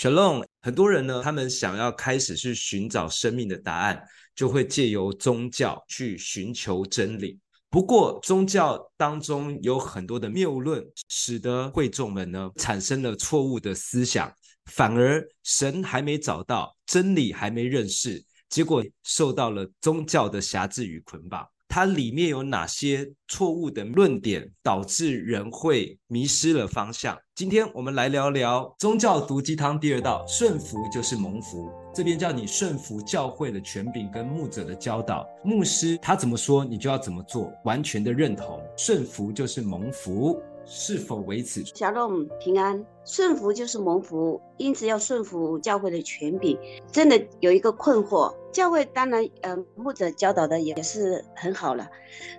Shalom，很多人呢，他们想要开始去寻找生命的答案，就会借由宗教去寻求真理。不过，宗教当中有很多的谬论，使得会众们呢产生了错误的思想，反而神还没找到，真理还没认识，结果受到了宗教的辖制与捆绑。它里面有哪些错误的论点，导致人会迷失了方向？今天我们来聊聊宗教毒鸡汤第二道：顺服就是蒙福。这边叫你顺服教会的权柄跟牧者的教导，牧师他怎么说，你就要怎么做，完全的认同。顺服就是蒙福。是否为此？小龙平安，顺服就是蒙福，因此要顺服教会的权柄。真的有一个困惑，教会当然，呃，牧者教导的也是很好了，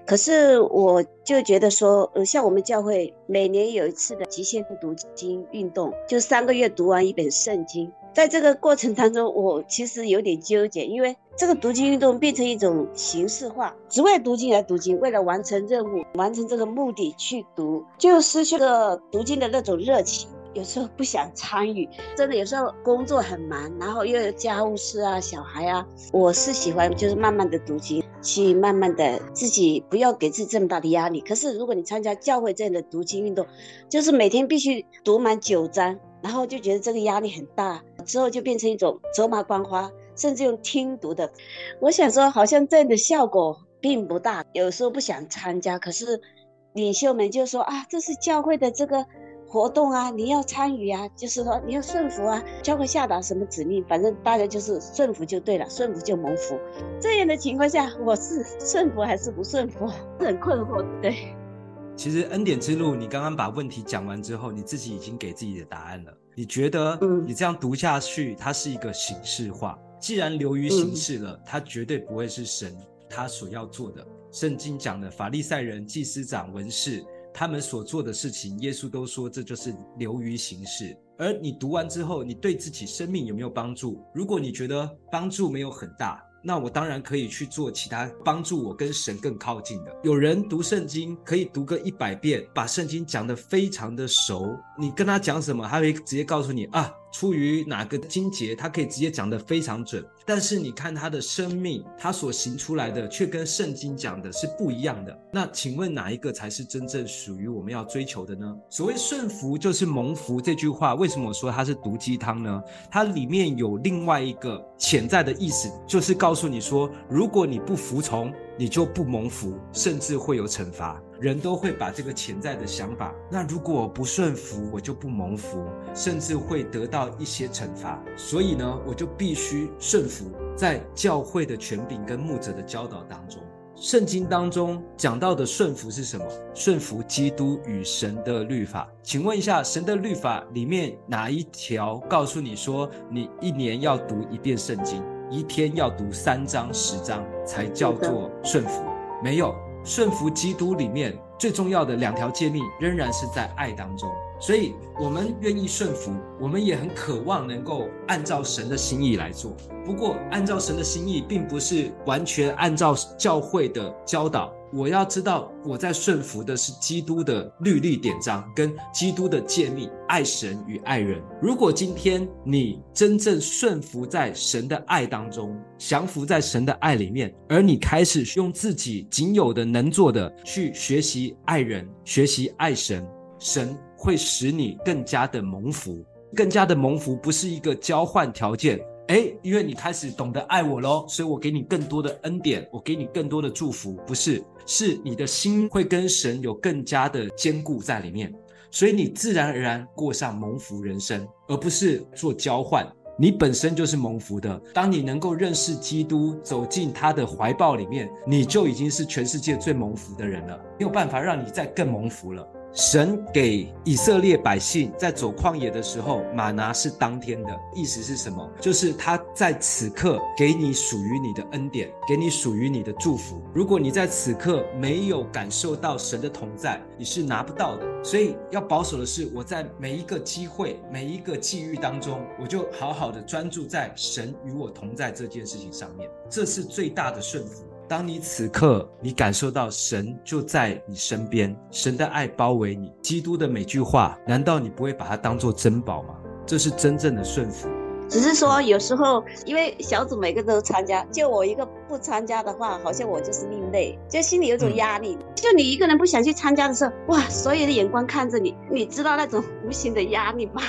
可是我就觉得说，呃，像我们教会每年有一次的极限读经运动，就三个月读完一本圣经。在这个过程当中，我其实有点纠结，因为这个读经运动变成一种形式化，只为读经而读经，为了完成任务、完成这个目的去读，就失去了读经的那种热情。有时候不想参与，真的有时候工作很忙，然后又有家务事啊、小孩啊，我是喜欢就是慢慢的读经，去慢慢的自己不要给自己这么大的压力。可是如果你参加教会这样的读经运动，就是每天必须读满九章。然后就觉得这个压力很大，之后就变成一种走马观花，甚至用听读的。我想说，好像这样的效果并不大。有时候不想参加，可是领袖们就说啊，这是教会的这个活动啊，你要参与啊，就是说你要顺服啊，教会下达什么指令，反正大家就是顺服就对了，顺服就蒙福。这样的情况下，我是顺服还是不顺服，是很困惑，对。其实恩典之路，你刚刚把问题讲完之后，你自己已经给自己的答案了。你觉得你这样读下去，它是一个形式化。既然流于形式了，它绝对不会是神他所要做的。圣经讲的法利赛人、祭司长、文士，他们所做的事情，耶稣都说这就是流于形式。而你读完之后，你对自己生命有没有帮助？如果你觉得帮助没有很大，那我当然可以去做其他帮助我跟神更靠近的。有人读圣经可以读个一百遍，把圣经讲得非常的熟。你跟他讲什么，他会直接告诉你啊。出于哪个经节，他可以直接讲得非常准，但是你看他的生命，他所行出来的却跟圣经讲的是不一样的。那请问哪一个才是真正属于我们要追求的呢？所谓顺服就是蒙福这句话，为什么我说它是毒鸡汤呢？它里面有另外一个潜在的意思，就是告诉你说，如果你不服从，你就不蒙福，甚至会有惩罚。人都会把这个潜在的想法，那如果我不顺服，我就不蒙福，甚至会得到一些惩罚。所以呢，我就必须顺服在教会的权柄跟牧者的教导当中。圣经当中讲到的顺服是什么？顺服基督与神的律法。请问一下，神的律法里面哪一条告诉你说，你一年要读一遍圣经，一天要读三章十章才叫做顺服？没有。顺服基督里面最重要的两条诫命，仍然是在爱当中。所以，我们愿意顺服，我们也很渴望能够按照神的心意来做。不过，按照神的心意，并不是完全按照教会的教导。我要知道，我在顺服的是基督的律例典章跟基督的诫命，爱神与爱人。如果今天你真正顺服在神的爱当中，降服在神的爱里面，而你开始用自己仅有的能做的去学习爱人，学习爱神，神。会使你更加的蒙福，更加的蒙福，不是一个交换条件。诶，因为你开始懂得爱我喽，所以我给你更多的恩典，我给你更多的祝福，不是，是你的心会跟神有更加的坚固在里面，所以你自然而然过上蒙福人生，而不是做交换。你本身就是蒙福的，当你能够认识基督，走进他的怀抱里面，你就已经是全世界最蒙福的人了，没有办法让你再更蒙福了。神给以色列百姓在走旷野的时候，吗哪是当天的，意思是什么？就是他在此刻给你属于你的恩典，给你属于你的祝福。如果你在此刻没有感受到神的同在，你是拿不到的。所以要保守的是，我在每一个机会、每一个际遇当中，我就好好的专注在神与我同在这件事情上面，这是最大的顺服。当你此刻你感受到神就在你身边，神的爱包围你，基督的每句话，难道你不会把它当做珍宝吗？这是真正的顺服。只是说有时候，因为小组每个都参加，就我一个不参加的话，好像我就是另类，就心里有种压力。就你一个人不想去参加的时候，哇，所有的眼光看着你，你知道那种无形的压力吗？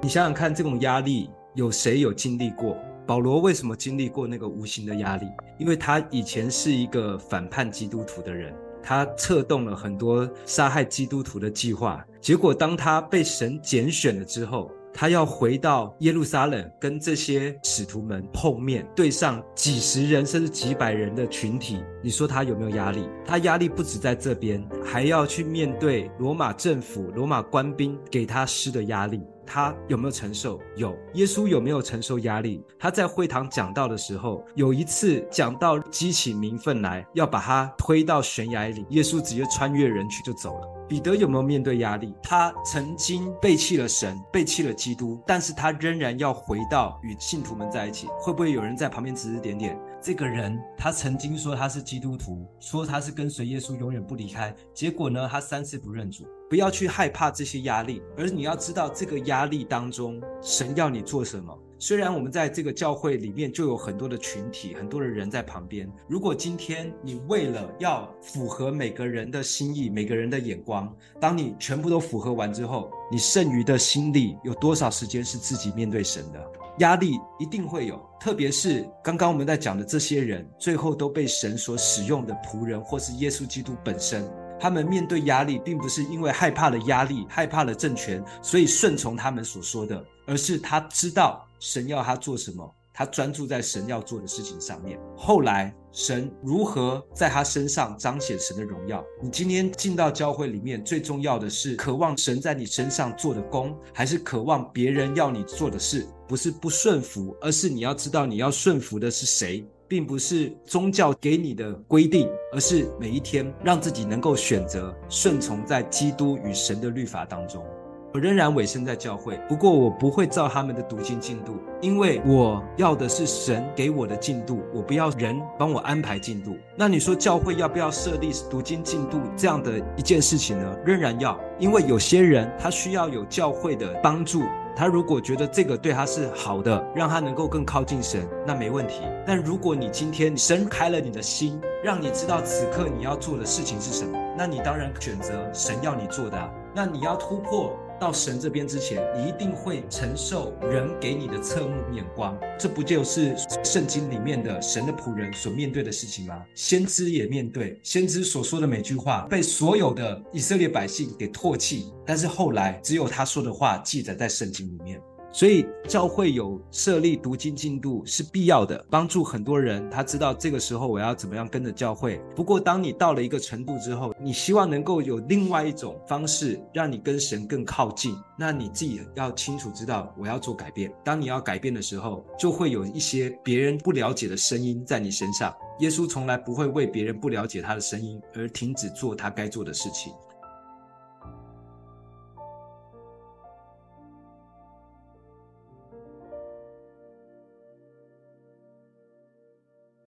你想想看，这种压力有谁有经历过？保罗为什么经历过那个无形的压力？因为他以前是一个反叛基督徒的人，他策动了很多杀害基督徒的计划。结果当他被神拣选了之后，他要回到耶路撒冷，跟这些使徒们碰面，对上几十人甚至几百人的群体，你说他有没有压力？他压力不止在这边，还要去面对罗马政府、罗马官兵给他施的压力。他有没有承受？有。耶稣有没有承受压力？他在会堂讲道的时候，有一次讲到激起民愤来，要把他推到悬崖里，耶稣直接穿越人群就走了。彼得有没有面对压力？他曾经背弃了神，背弃了基督，但是他仍然要回到与信徒们在一起。会不会有人在旁边指指点点？这个人他曾经说他是基督徒，说他是跟随耶稣永远不离开，结果呢，他三次不认主。不要去害怕这些压力，而你要知道这个压力当中，神要你做什么。虽然我们在这个教会里面就有很多的群体，很多的人在旁边。如果今天你为了要符合每个人的心意、每个人的眼光，当你全部都符合完之后，你剩余的心力有多少时间是自己面对神的？压力一定会有，特别是刚刚我们在讲的这些人，最后都被神所使用的仆人，或是耶稣基督本身。他们面对压力，并不是因为害怕了压力、害怕了政权，所以顺从他们所说的，而是他知道神要他做什么，他专注在神要做的事情上面。后来神如何在他身上彰显神的荣耀？你今天进到教会里面，最重要的是渴望神在你身上做的工，还是渴望别人要你做的事？不是不顺服，而是你要知道你要顺服的是谁。并不是宗教给你的规定，而是每一天让自己能够选择顺从在基督与神的律法当中。我仍然委身在教会，不过我不会照他们的读经进度，因为我要的是神给我的进度，我不要人帮我安排进度。那你说教会要不要设立读经进度这样的一件事情呢？仍然要，因为有些人他需要有教会的帮助。他如果觉得这个对他是好的，让他能够更靠近神，那没问题。但如果你今天神开了你的心，让你知道此刻你要做的事情是什么，那你当然选择神要你做的啊。那你要突破。到神这边之前，你一定会承受人给你的侧目眼光，这不就是圣经里面的神的仆人所面对的事情吗？先知也面对，先知所说的每句话被所有的以色列百姓给唾弃，但是后来只有他说的话记载在圣经里面。所以教会有设立读经进度是必要的，帮助很多人。他知道这个时候我要怎么样跟着教会。不过，当你到了一个程度之后，你希望能够有另外一种方式让你跟神更靠近，那你自己要清楚知道我要做改变。当你要改变的时候，就会有一些别人不了解的声音在你身上。耶稣从来不会为别人不了解他的声音而停止做他该做的事情。